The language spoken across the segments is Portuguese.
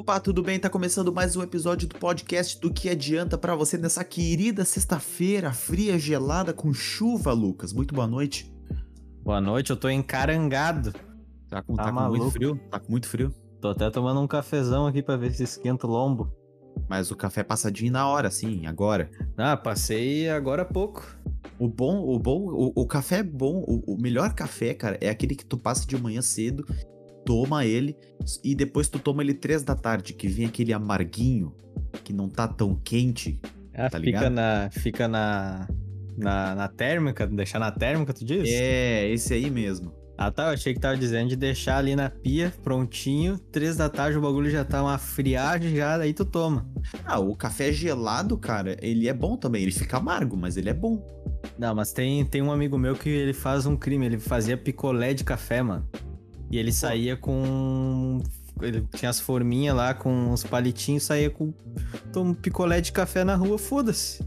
Opa, tudo bem? Tá começando mais um episódio do podcast do que adianta para você nessa querida sexta-feira fria, gelada, com chuva, Lucas. Muito boa noite. Boa noite, eu tô encarangado. Tá com, tá tá com muito frio? Tá com muito frio? Tô até tomando um cafezão aqui para ver se esquenta o lombo. Mas o café é passadinho na hora, sim, agora. Ah, passei agora há pouco. O bom, o bom, o, o café é bom. O, o, melhor café, cara, é aquele que tu passa de manhã cedo toma ele e depois tu toma ele três da tarde, que vem aquele amarguinho, que não tá tão quente. Ah, tá fica na. Fica na. Na, na térmica, deixar na térmica, tu diz? É, esse aí mesmo. Ah tá, eu achei que tava dizendo de deixar ali na pia, prontinho, três da tarde o bagulho já tá uma friagem já, aí tu toma. Ah, o café gelado, cara, ele é bom também, ele fica amargo, mas ele é bom. Não, mas tem, tem um amigo meu que ele faz um crime, ele fazia picolé de café, mano. E ele saía com. Ele tinha as forminhas lá com os palitinhos, saía com um picolé de café na rua, foda-se.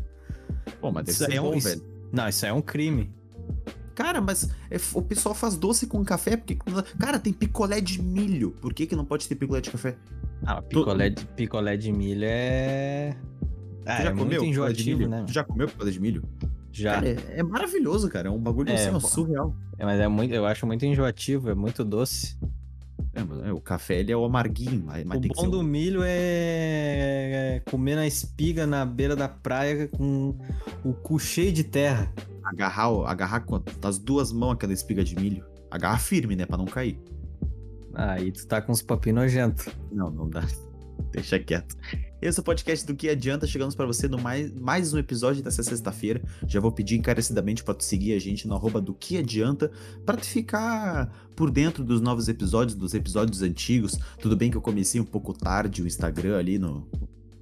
Pô, mas isso é bom, isso... Não, isso é um crime. Cara, mas é, o pessoal faz doce com café, porque. Cara, tem picolé de milho. Por que, que não pode ter picolé de café? Ah, picolé, de, picolé de milho é. Ah, já é comeu muito enjoativo, né? Tu já comeu picolé de milho? Já. Cara, é, é, maravilhoso, cara. É um bagulho é, assim, surreal. É, mas é muito, eu acho muito enjoativo, é muito doce. É, é o café ele é o amarguinho, mas, o bom do milho é... é comer na espiga na beira da praia com o cu cheio de terra. Agarrar, agarrar com as duas mãos aquela espiga de milho. Agarrar firme, né, para não cair. Aí tu tá com uns papinhos nojentos. Não, não dá. Deixa quieto. Esse é o podcast do Que Adianta. Chegamos para você no mais, mais um episódio dessa sexta-feira. Já vou pedir encarecidamente para tu seguir a gente no arroba do Que Adianta, para tu ficar por dentro dos novos episódios, dos episódios antigos. Tudo bem que eu comecei um pouco tarde o Instagram ali no,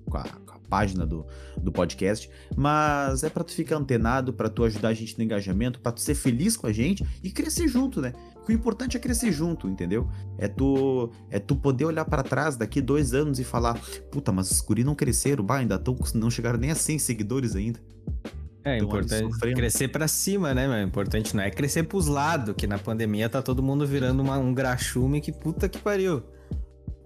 com a, com a página do, do podcast, mas é para tu ficar antenado, para tu ajudar a gente no engajamento, para tu ser feliz com a gente e crescer junto, né? O importante é crescer junto, entendeu? É tu é tu poder olhar para trás daqui dois anos e falar, puta, mas os guri não cresceram, bah, ainda tão, não chegaram nem a 100 seguidores ainda. É então, importante crescer para cima, né, meu? Importante não é crescer pros lados, que na pandemia tá todo mundo virando uma, um graxume que puta que pariu.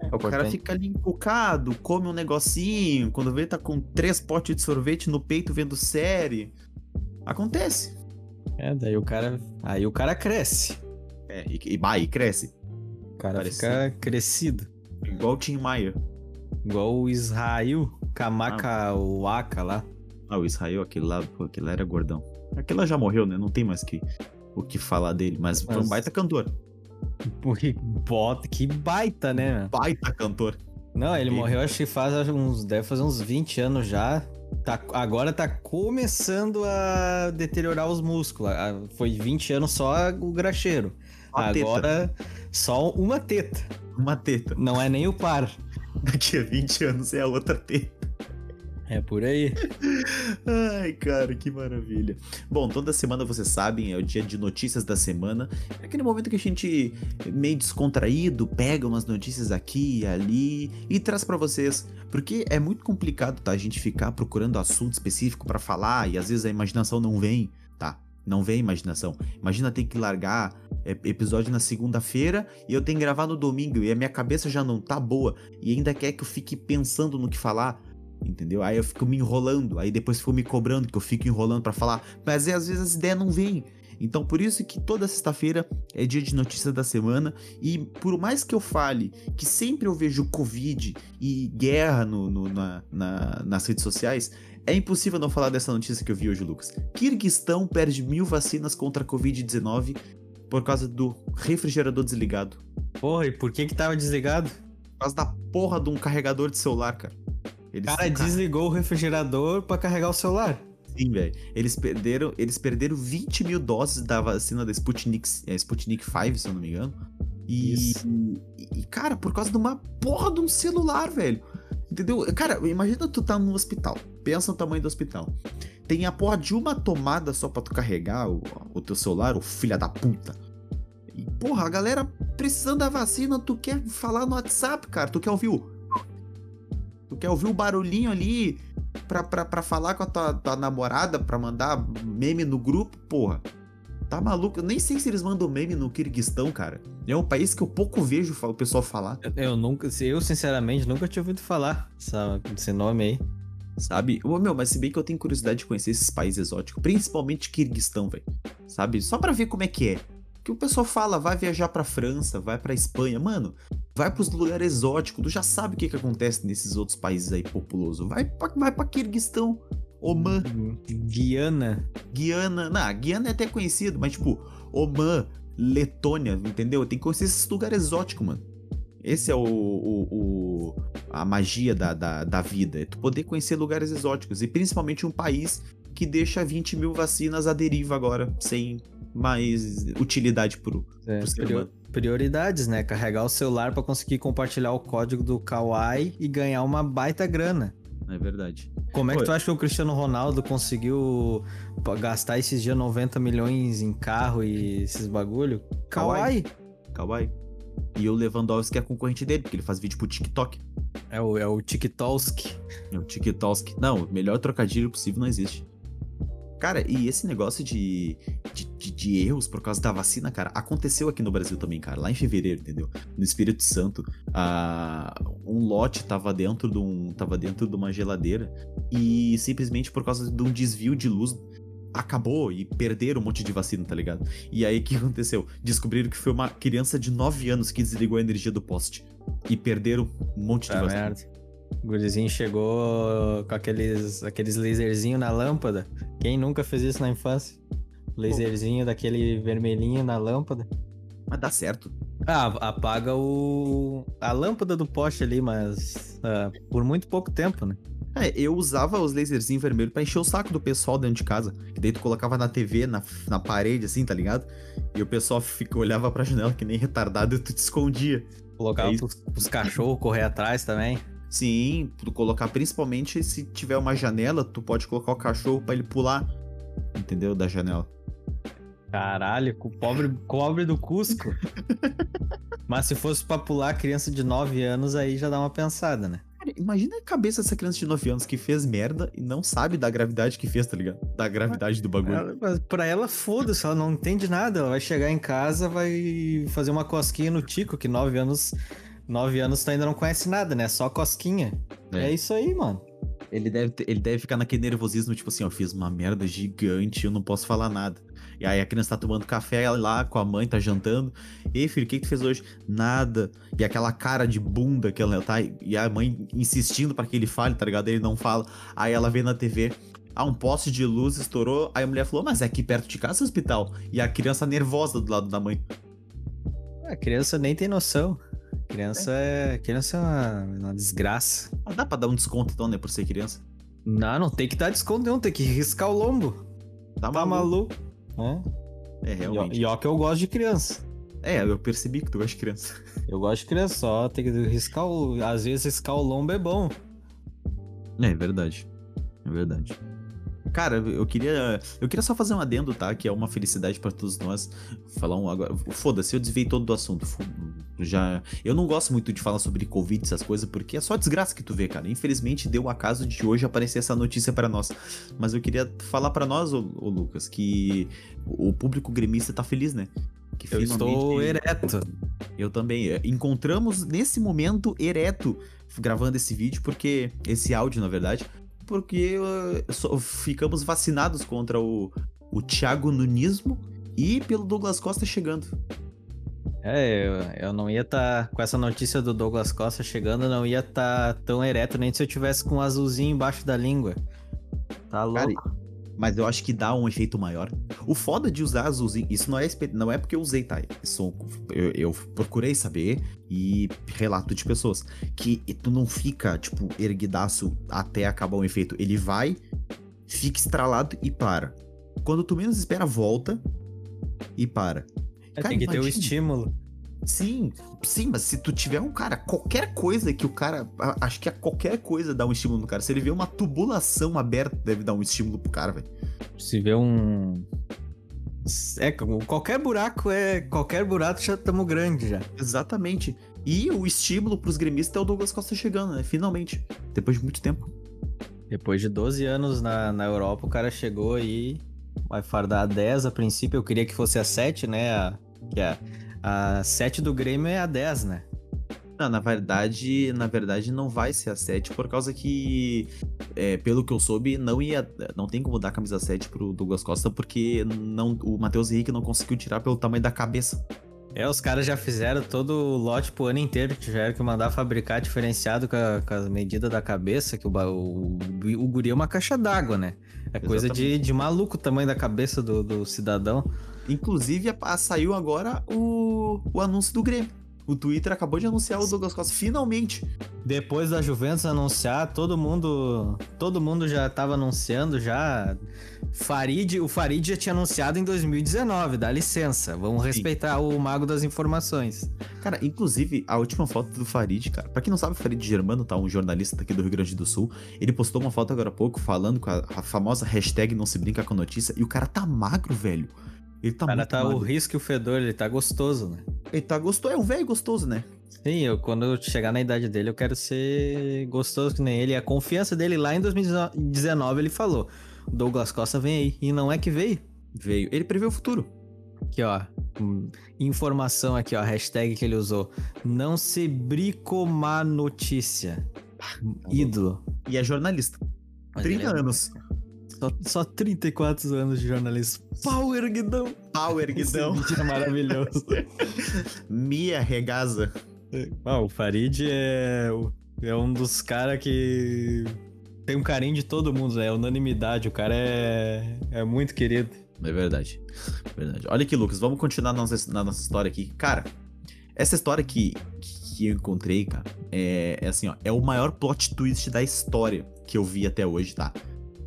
É, o cara fica ali encucado, come um negocinho, quando vê tá com três potes de sorvete no peito vendo série. Acontece. É, daí o cara. Aí o cara cresce. É, e, e, bah, e cresce. O cara Parece fica crescido. Igual o Tim Maia. Igual o Israel Kamaka ah. Waka lá. Ah, o Israel, aquele lá, pô, aquele lá era gordão. Aquele lá já morreu, né? Não tem mais que, o que falar dele, mas, mas... foi um baita cantor. Que bota, que baita, né? Baita cantor. Não, ele e... morreu acho que faz uns. Deve fazer uns 20 anos já. Tá, agora tá começando a deteriorar os músculos. Foi 20 anos só o graxeiro. Agora só uma teta. Uma teta. Não é nem o par. Daqui a 20 anos é a outra teta. É por aí. Ai, cara, que maravilha. Bom, toda semana vocês sabem, é o dia de notícias da semana. É aquele momento que a gente, meio descontraído, pega umas notícias aqui e ali e traz para vocês. Porque é muito complicado, tá? A gente ficar procurando assunto específico para falar e às vezes a imaginação não vem? Não vem imaginação. Imagina ter que largar é, episódio na segunda-feira e eu tenho que gravar no domingo e a minha cabeça já não tá boa e ainda quer que eu fique pensando no que falar entendeu? Aí eu fico me enrolando, aí depois fico me cobrando que eu fico enrolando para falar, mas às vezes as ideias não vêm. Então por isso que toda sexta-feira é dia de notícias da semana e por mais que eu fale que sempre eu vejo Covid e guerra no, no na, na, nas redes sociais, é impossível não falar dessa notícia que eu vi hoje, Lucas. Kirguistão perde mil vacinas contra a Covid-19 por causa do refrigerador desligado. Porra, e por que que tava desligado? Por causa da porra de um carregador de celular, cara. Eles cara desligou o refrigerador para carregar o celular. Sim, velho. Eles perderam, eles perderam 20 mil doses da vacina da Sputnik, é, Sputnik 5, se eu não me engano. E, e, cara, por causa de uma porra de um celular, velho. Entendeu? Cara, imagina tu tá num hospital. Pensa no tamanho do hospital. Tem a porra de uma tomada só pra tu carregar o, o teu celular, o filha da puta. E, porra, a galera precisando da vacina, tu quer falar no WhatsApp, cara. Tu quer ouvir o Tu quer ouvir o barulhinho ali pra, pra, pra falar com a tua, tua namorada, pra mandar meme no grupo, porra. Tá maluco? Eu nem sei se eles mandam meme no Kirguistão, cara. É um país que eu pouco vejo o pessoal falar. Eu nunca, eu sinceramente nunca tinha ouvido falar esse nome aí. Sabe? Ô, meu, mas se bem que eu tenho curiosidade de conhecer esses países exóticos, principalmente Kirguistão, velho. Sabe? Só para ver como é que é. Que o pessoal fala, vai viajar pra França, vai pra Espanha. Mano, vai pros lugares exóticos. Tu já sabe o que, que acontece nesses outros países aí populosos. Vai pra, vai pra Kirguistão. Oman. Guiana. Guiana. Não, Guiana é até conhecido, mas tipo, Oman, Letônia, entendeu? Tem que conhecer esses lugares exóticos, mano. Esse é o, o, o a magia da, da, da, vida. É tu poder conhecer lugares exóticos. E principalmente um país que deixa 20 mil vacinas à deriva agora, sem mais utilidade pro, é, pro ser humano. Prioridades, né? Carregar o celular para conseguir compartilhar o código do Kawaii e ganhar uma baita grana. É verdade. Como é que tu acha que o Cristiano Ronaldo conseguiu gastar esses dias 90 milhões em carro e esses bagulho? Kawaii. Kawaii. E o Lewandowski é concorrente dele, porque ele faz vídeo pro TikTok. É o, é o TikTok. É o TikTok. Não, o melhor trocadilho possível não existe. Cara, e esse negócio de, de, de, erros por causa da vacina, cara, aconteceu aqui no Brasil também, cara, lá em fevereiro, entendeu? No Espírito Santo, uh, um lote tava dentro, de um, tava dentro de uma geladeira e simplesmente por causa de um desvio de luz acabou e perderam um monte de vacina, tá ligado? E aí o que aconteceu? Descobriram que foi uma criança de 9 anos que desligou a energia do poste e perderam um monte de vacina. Merda. O gurizinho chegou com aqueles, aqueles laserzinho na lâmpada. Quem nunca fez isso na infância? Laserzinho Pô. daquele vermelhinho na lâmpada. Mas dá certo. Ah, apaga o a lâmpada do poste ali, mas uh, por muito pouco tempo, né? É, eu usava os laserzinhos vermelhos pra encher o saco do pessoal dentro de casa. Que daí tu colocava na TV, na, na parede, assim, tá ligado? E o pessoal fica, olhava pra janela que nem retardado e tu te escondia. Colocava Aí... pros, pros cachorros correr atrás também. Sim, tu colocar principalmente se tiver uma janela, tu pode colocar o cachorro para ele pular, entendeu? Da janela. Caralho, com o pobre, pobre do Cusco. Mas se fosse pra pular criança de 9 anos, aí já dá uma pensada, né? Cara, imagina a cabeça dessa criança de 9 anos que fez merda e não sabe da gravidade que fez, tá ligado? Da gravidade do bagulho. Ela, mas pra ela, foda-se, ela não entende nada. Ela vai chegar em casa, vai fazer uma cosquinha no Tico, que 9 anos Nove anos tu ainda não conhece nada, né? Só cosquinha. É, é isso aí, mano. Ele deve, ele deve ficar naquele nervosismo, tipo assim, ó, fiz uma merda gigante, eu não posso falar nada. E aí a criança tá tomando café lá com a mãe, tá jantando. Ei, filho, o que, que tu fez hoje? Nada. E aquela cara de bunda que ela tá. E a mãe insistindo para que ele fale, tá ligado? Ele não fala. Aí ela vê na TV. Ah, um poste de luz estourou. Aí a mulher falou, mas é aqui perto de casa o hospital. E a criança nervosa do lado da mãe. A criança nem tem noção. Criança é, criança é uma, uma desgraça. Mas dá pra dar um desconto então, né, por ser criança? Não, não tem que dar desconto não, tem que riscar o lombo. Tá, tá maluco. maluco. É, é realmente. E, ó que eu gosto de criança. É, eu percebi que tu gosta de criança. Eu gosto de criança, só tem que riscar o... Às vezes riscar o lombo é bom. É, é verdade. É verdade. Cara, eu queria. Eu queria só fazer um adendo, tá? Que é uma felicidade para todos nós. Falar um agora. Foda-se, eu desviei todo do assunto. Já. Eu não gosto muito de falar sobre Covid, essas coisas, porque é só desgraça que tu vê, cara. Infelizmente deu o acaso de hoje aparecer essa notícia para nós. Mas eu queria falar para nós, ô, ô, Lucas, que o público gremista tá feliz, né? Que eu estou ereto. Eu também. Encontramos nesse momento ereto gravando esse vídeo, porque. Esse áudio, na verdade porque uh, ficamos vacinados contra o, o Thiago Nunismo e pelo Douglas Costa chegando. É, eu, eu não ia estar. Tá, com essa notícia do Douglas Costa chegando, eu não ia estar tá tão ereto nem se eu tivesse com um azulzinho embaixo da língua. Tá louco. Cara, mas eu acho que dá um efeito maior. O foda de usar azulzinho, isso não é, não é porque eu usei, tá? Isso, eu, eu procurei saber e relato de pessoas que tu não fica, tipo, erguidaço até acabar o efeito. Ele vai, fica estralado e para. Quando tu menos espera, volta e para. É, Cara, tem que imagina. ter o estímulo. Sim, sim, mas se tu tiver um cara, qualquer coisa que o cara. Acho que a qualquer coisa dá um estímulo no cara. Se ele vê uma tubulação aberta, deve dar um estímulo pro cara, velho. Se vê um. É, qualquer buraco é. Qualquer buraco já estamos grande já. Exatamente. E o estímulo pros gremistas é o Douglas Costa chegando, né? Finalmente. Depois de muito tempo. Depois de 12 anos na, na Europa, o cara chegou aí vai fardar a 10 a princípio. Eu queria que fosse a 7, né? A, que a, a 7 do Grêmio é a 10, né? Não, na verdade, na verdade não vai ser a 7, por causa que, é, pelo que eu soube, não ia. Não tem como dar a camisa 7 pro Douglas Costa, porque não, o Matheus Henrique não conseguiu tirar pelo tamanho da cabeça. É, os caras já fizeram todo o lote pro ano inteiro, tiveram que mandar fabricar diferenciado com a, com a medida da cabeça, que o, o, o guri é uma caixa d'água, né? É coisa de, de maluco o tamanho da cabeça do, do cidadão. Inclusive, a, a, saiu agora o, o anúncio do Grêmio. O Twitter acabou de anunciar o Douglas Costa, finalmente. Depois da Juventus anunciar, todo mundo, todo mundo já tava anunciando já. Farid, o Farid já tinha anunciado em 2019, dá licença. Vamos Sim. respeitar o mago das informações. Cara, inclusive, a última foto do Farid, cara. Pra quem não sabe, o Farid Germano, tá? Um jornalista aqui do Rio Grande do Sul. Ele postou uma foto agora há pouco falando com a, a famosa hashtag não se brinca com notícia. E o cara tá magro, velho. Ele tá cara, muito tá magro. o risco e o fedor, ele tá gostoso, né? Ele tá gostoso, é um velho gostoso, né? Sim, eu, quando eu chegar na idade dele, eu quero ser gostoso que nem ele. A confiança dele lá em 2019, ele falou: Douglas Costa vem aí. E não é que veio. Veio. Ele prevê o futuro. Aqui, ó. Informação aqui, ó. Hashtag que ele usou. Não se bricomar notícia. Ah, Ídolo. E é jornalista. Mas 30 é... anos. Só, só 34 anos de jornalismo. Power Guidão. Power Guidão. Esse vídeo é maravilhoso. Mia Regaza. Ah, o Farid é, é um dos caras que tem um carinho de todo mundo? É unanimidade. O cara é, é muito querido. É verdade. verdade. Olha aqui, Lucas, vamos continuar na nossa, na nossa história aqui. Cara, essa história que, que eu encontrei, cara, é, é assim, ó. É o maior plot twist da história que eu vi até hoje, tá?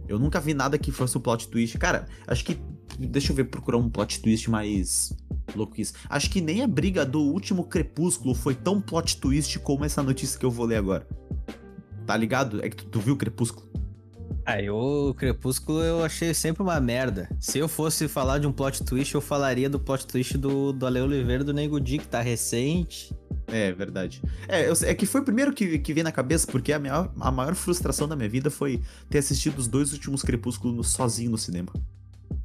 Eu nunca vi nada que fosse um plot twist. Cara, acho que. Deixa eu ver, procurar um plot twist mais louco isso. Acho que nem a briga do último Crepúsculo foi tão plot twist como essa notícia que eu vou ler agora. Tá ligado? É que tu, tu viu o Crepúsculo? Ah, eu, o Crepúsculo eu achei sempre uma merda. Se eu fosse falar de um plot twist, eu falaria do plot twist do, do Ale Oliveira do Nego Di, que tá recente. É, verdade. É, eu, é que foi o primeiro que, que veio na cabeça, porque a, minha, a maior frustração da minha vida foi ter assistido os dois últimos Crepúsculos sozinho no cinema.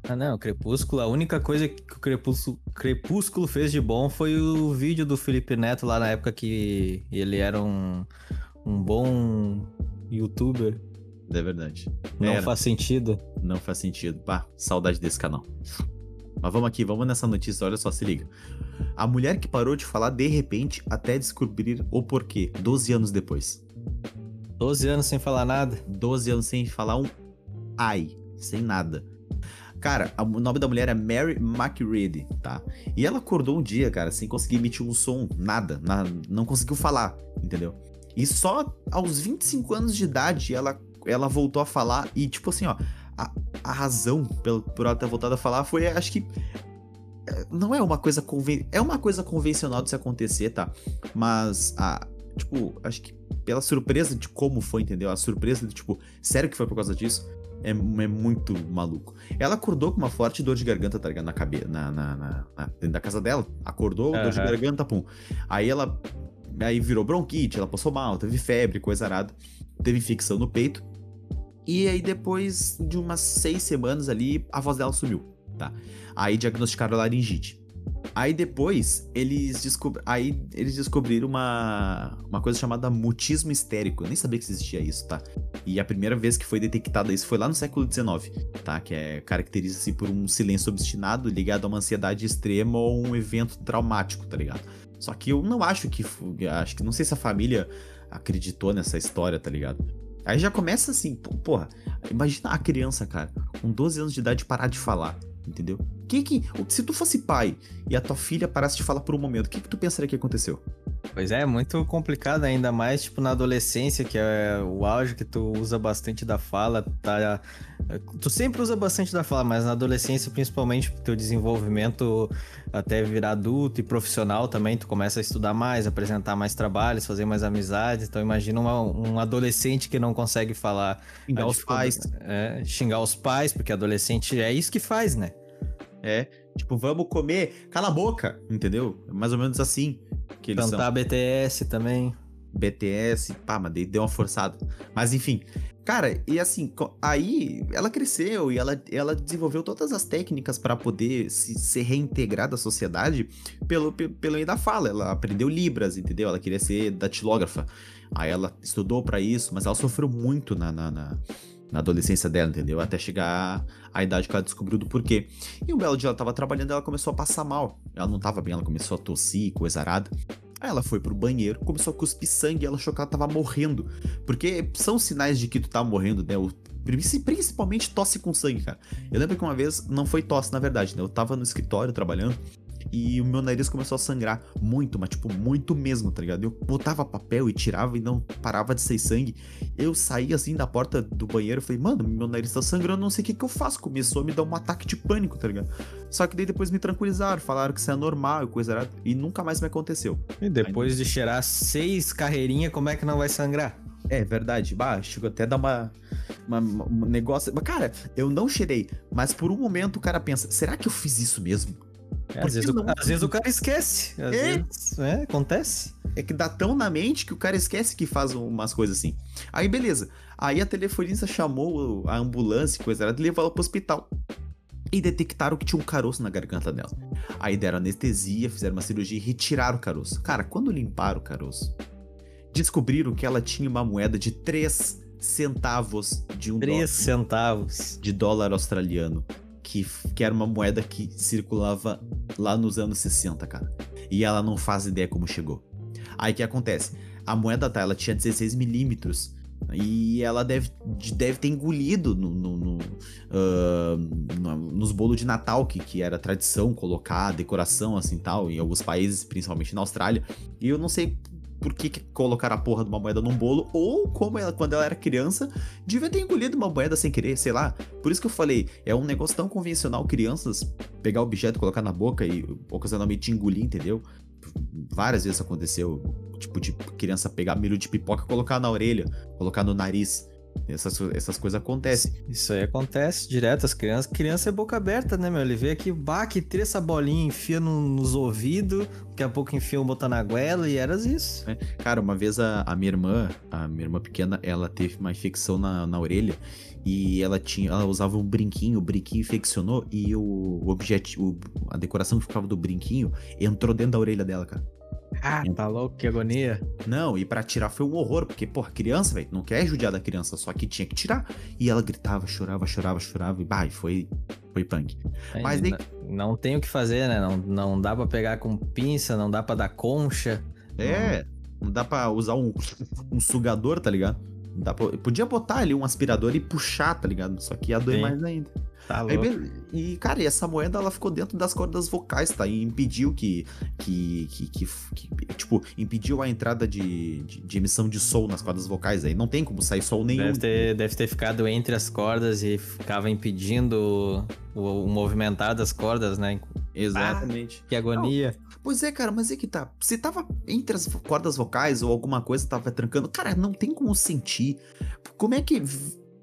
Ah, não, Crepúsculo, a única coisa que o Crepúsculo, Crepúsculo fez de bom foi o vídeo do Felipe Neto lá na época que ele era um, um bom youtuber. É verdade. Não era. faz sentido. Não faz sentido. Pá, saudade desse canal. Mas vamos aqui, vamos nessa notícia, olha só, se liga. A mulher que parou de falar de repente até descobrir o porquê, 12 anos depois. 12 anos sem falar nada? 12 anos sem falar um ai, sem nada. Cara, o nome da mulher é Mary McReady, tá? E ela acordou um dia, cara, sem conseguir emitir um som, nada, na, não conseguiu falar, entendeu? E só aos 25 anos de idade ela, ela voltou a falar e, tipo assim, ó, a, a razão pelo, por ela ter voltado a falar foi, acho que. É, não é uma coisa conven... É uma coisa convencional de se acontecer, tá? Mas a. Tipo, acho que pela surpresa de como foi, entendeu? A surpresa de, tipo, sério que foi por causa disso? É, é muito maluco. Ela acordou com uma forte dor de garganta, tá ligado? Na cabeça, na, na, na, na, dentro da casa dela. Acordou, uhum. dor de garganta, pum. Aí ela. Aí virou bronquite, ela passou mal, teve febre, coisa arada. Teve infecção no peito. E aí, depois de umas seis semanas ali, a voz dela sumiu, tá? Aí diagnosticaram laringite. Aí depois, eles, descob... aí, eles descobriram uma... uma coisa chamada mutismo histérico. Eu nem sabia que existia isso, tá? E a primeira vez que foi detectado isso foi lá no século XIX, tá? Que é caracteriza-se por um silêncio obstinado ligado a uma ansiedade extrema ou um evento traumático, tá ligado? Só que eu não acho que. Acho que não sei se a família acreditou nessa história, tá ligado? Aí já começa assim, porra, imagina a criança, cara, com 12 anos de idade parar de falar, entendeu? Que que, se tu fosse pai e a tua filha parasse de falar por um momento, o que que tu pensaria que aconteceu? Pois é, muito complicado ainda mais, tipo, na adolescência, que é o auge que tu usa bastante da fala, tá... Tu sempre usa bastante da fala, mas na adolescência, principalmente, teu desenvolvimento até virar adulto e profissional também, tu começa a estudar mais, apresentar mais trabalhos, fazer mais amizades, então imagina uma, um adolescente que não consegue falar... Xingar os pais. É, xingar os pais, porque adolescente é isso que faz, né? É, tipo, vamos comer, cala a boca, entendeu? É mais ou menos assim. Que Cantar são. BTS também. BTS, pá, mas deu uma forçada. Mas enfim, cara, e assim, aí ela cresceu e ela, ela desenvolveu todas as técnicas para poder se, se reintegrar da sociedade pelo, pelo meio da fala. Ela aprendeu Libras, entendeu? Ela queria ser datilógrafa. Aí ela estudou para isso, mas ela sofreu muito na, na, na na adolescência dela, entendeu? Até chegar à idade que ela descobriu do porquê. E um belo dia ela tava trabalhando ela começou a passar mal. Ela não tava bem, ela começou a tossir, coisa arada. Aí ela foi pro banheiro, começou a cuspir sangue ela achou que ela tava morrendo. Porque são sinais de que tu tá morrendo, né? O, principalmente tosse com sangue, cara. Eu lembro que uma vez, não foi tosse na verdade, né? Eu tava no escritório trabalhando e o meu nariz começou a sangrar muito, mas tipo, muito mesmo, tá ligado? Eu botava papel e tirava e não parava de sair sangue. Eu saí assim da porta do banheiro e falei, mano, meu nariz tá sangrando, não sei o que que eu faço. Começou a me dar um ataque de pânico, tá ligado? Só que daí depois me tranquilizaram, falaram que isso é normal e coisa errada, e nunca mais me aconteceu. E depois Ainda... de cheirar seis carreirinhas, como é que não vai sangrar? É verdade, bah, chegou até a dar uma, uma, um negócio. Cara, eu não cheirei, mas por um momento o cara pensa: será que eu fiz isso mesmo? É, às, vezes o, às, vezes o, cara esquece. Às é. vezes, é, acontece. É que dá tão na mente que o cara esquece que faz umas coisas assim. Aí, beleza. Aí a telefonista chamou a ambulância e coisa, ela levou ela pro hospital. E detectaram que tinha um caroço na garganta dela. Aí deram anestesia, fizeram uma cirurgia e retiraram o caroço. Cara, quando limparam o caroço, descobriram que ela tinha uma moeda de 3 centavos de um 3 dólar. 3 centavos. De dólar australiano que, que era uma moeda que circulava lá nos anos 60, cara. E ela não faz ideia como chegou. Aí o que acontece? A moeda tá, ela tinha 16 milímetros. E ela deve, deve ter engolido no, no, no, uh, nos bolos de Natal, que, que era tradição colocar decoração assim tal, em alguns países, principalmente na Austrália. E eu não sei por que, que colocaram a porra de uma moeda num bolo, ou como ela, quando ela era criança, devia ter engolido uma moeda sem querer, sei lá. Por isso que eu falei, é um negócio tão convencional crianças pegar objeto, colocar na boca e ocasionalmente engolir, entendeu? Várias vezes aconteceu, tipo, de criança pegar milho de pipoca e colocar na orelha, colocar no nariz. Essas, essas coisas acontecem. Isso aí acontece direto. As crianças. Criança é boca aberta, né, meu? Ele vê aqui, bah, que essa bolinha, enfia no, nos ouvidos, daqui a pouco enfia um botar na goela e eras isso. É. Cara, uma vez a, a, minha irmã, a minha irmã pequena, ela teve uma infecção na, na orelha e ela tinha. Ela usava um brinquinho, o brinquinho infeccionou e o, o objeto. a decoração que ficava do brinquinho entrou dentro da orelha dela, cara. Ah, tá louco, que agonia. Não, e para tirar foi um horror, porque, porra, criança, velho, não quer judiar da criança, só que tinha que tirar. E ela gritava, chorava, chorava, chorava, e bah, foi, foi punk. Mas nem... Não tem o que fazer, né? Não, não dá para pegar com pinça, não dá para dar concha. É, não, não dá para usar um, um sugador, tá ligado? Dá pra... Podia botar ali um aspirador e puxar, tá ligado? Só que ia doer Sim. mais ainda. Tá louco. Aí, e, cara, e essa moeda ela ficou dentro das cordas vocais, tá? E impediu que. que, que, que, que tipo, impediu a entrada de, de, de, emissão de som nas cordas vocais aí. Não tem como sair som nenhum. Deve ter, deve ter ficado entre as cordas e ficava impedindo o, o movimentar das cordas, né? Exatamente. Ah, que agonia. Não. Pois é, cara, mas é que tá. Se tava entre as cordas vocais ou alguma coisa tava trancando, cara, não tem como sentir. Como é que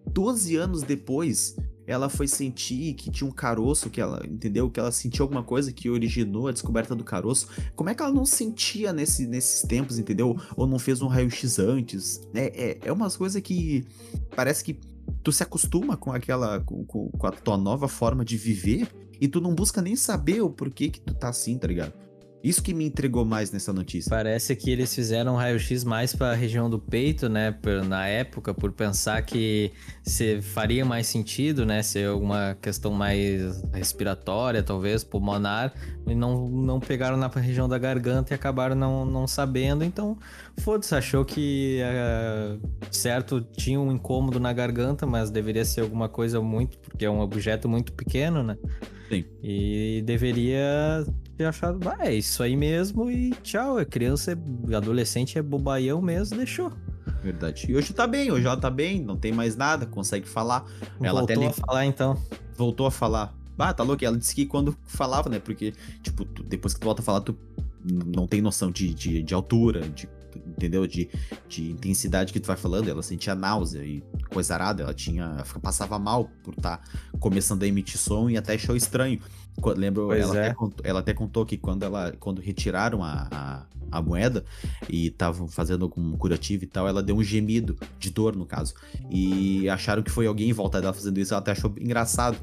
12 anos depois ela foi sentir que tinha um caroço, que ela, entendeu? Que ela sentiu alguma coisa que originou a descoberta do caroço. Como é que ela não sentia nesse, nesses tempos, entendeu? Ou não fez um raio-x antes? É, é, é umas coisas que parece que tu se acostuma com aquela, com, com a tua nova forma de viver e tu não busca nem saber o porquê que tu tá assim, tá ligado? Isso que me entregou mais nessa notícia. Parece que eles fizeram um raio-x mais para a região do peito, né? Na época, por pensar que se faria mais sentido, né? Ser alguma questão mais respiratória, talvez, pulmonar. E não, não pegaram na região da garganta e acabaram não, não sabendo. Então, foda-se, achou que uh, certo tinha um incômodo na garganta, mas deveria ser alguma coisa muito, porque é um objeto muito pequeno, né? Sim. E deveria ter achado, é isso aí mesmo e tchau. É criança, é adolescente, é bobaião mesmo, deixou. Verdade. E hoje tá bem, hoje ela tá bem, não tem mais nada, consegue falar. Ela Voltou até a falar então. Voltou a falar. Ah, tá louco. Ela disse que quando falava, né? Porque, tipo, tu, depois que tu volta a falar, tu não tem noção de, de, de altura, de, entendeu? De, de intensidade que tu vai falando. Ela sentia náusea e coisa arada, ela tinha. passava mal por estar tá começando a emitir som e até achou estranho. Lembro, ela, é. até contou, ela, até contou, que quando ela quando retiraram a, a, a moeda e estavam fazendo algum curativo e tal, ela deu um gemido de dor, no caso. E acharam que foi alguém em volta dela fazendo isso, ela até achou engraçado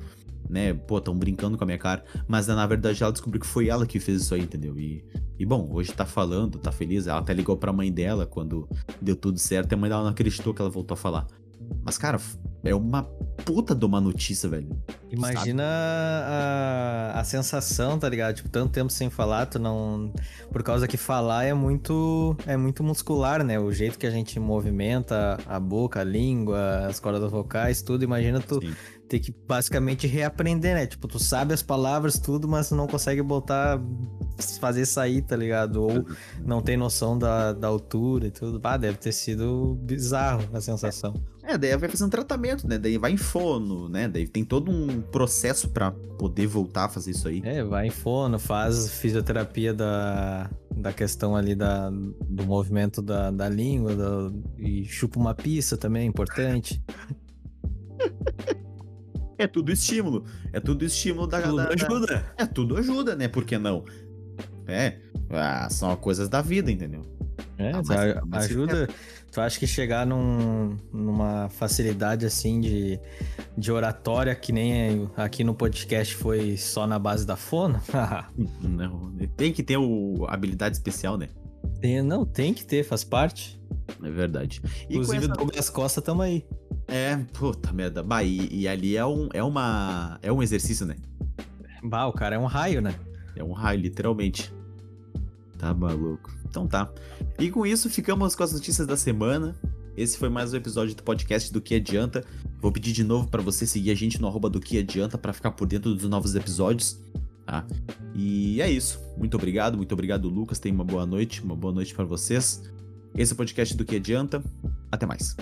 né? Pô, tão brincando com a minha cara. Mas na verdade ela descobriu que foi ela que fez isso aí, entendeu? E, e bom, hoje tá falando, tá feliz. Ela até ligou pra mãe dela quando deu tudo certo. E a mãe dela não acreditou que ela voltou a falar. Mas, cara, é uma puta de uma notícia, velho. Imagina a, a sensação, tá ligado? Tipo, tanto tempo sem falar, tu não. Por causa que falar é muito. É muito muscular, né? O jeito que a gente movimenta a boca, a língua, as cordas vocais, tudo. Imagina tu. Sim ter que basicamente reaprender, né? Tipo, tu sabe as palavras, tudo, mas não consegue botar, fazer sair, tá ligado? Ou não tem noção da, da altura e tudo. Ah, deve ter sido bizarro a sensação. É, daí vai fazer um tratamento, né? Daí vai em fono, né? Daí tem todo um processo para poder voltar a fazer isso aí. É, vai em fono, faz fisioterapia da, da questão ali da, do movimento da, da língua da, e chupa uma pista também, é importante. É tudo estímulo. É tudo estímulo da Tudo da, ajuda. Da... É, tudo ajuda, né? Por que não? É, ah, são coisas da vida, entendeu? É, ah, mas, mas ajuda. Tu acha que chegar num, numa facilidade assim de, de oratória, que nem aqui no podcast foi só na base da fono? não, tem que ter o habilidade especial, né? Tem, não, tem que ter, faz parte. É verdade. E Inclusive, essa... Douglas Costa, tamo aí. É, puta merda. Bah, e, e, ali é um, é uma. É um exercício, né? Bah, o cara é um raio, né? É um raio, literalmente. Tá maluco. Então tá. E com isso, ficamos com as notícias da semana. Esse foi mais um episódio do podcast do Que Adianta. Vou pedir de novo para você seguir a gente no arroba do Que Adianta para ficar por dentro dos novos episódios. Tá? E é isso. Muito obrigado, muito obrigado, Lucas. Tenha uma boa noite, uma boa noite para vocês. Esse é o podcast do Que Adianta. Até mais.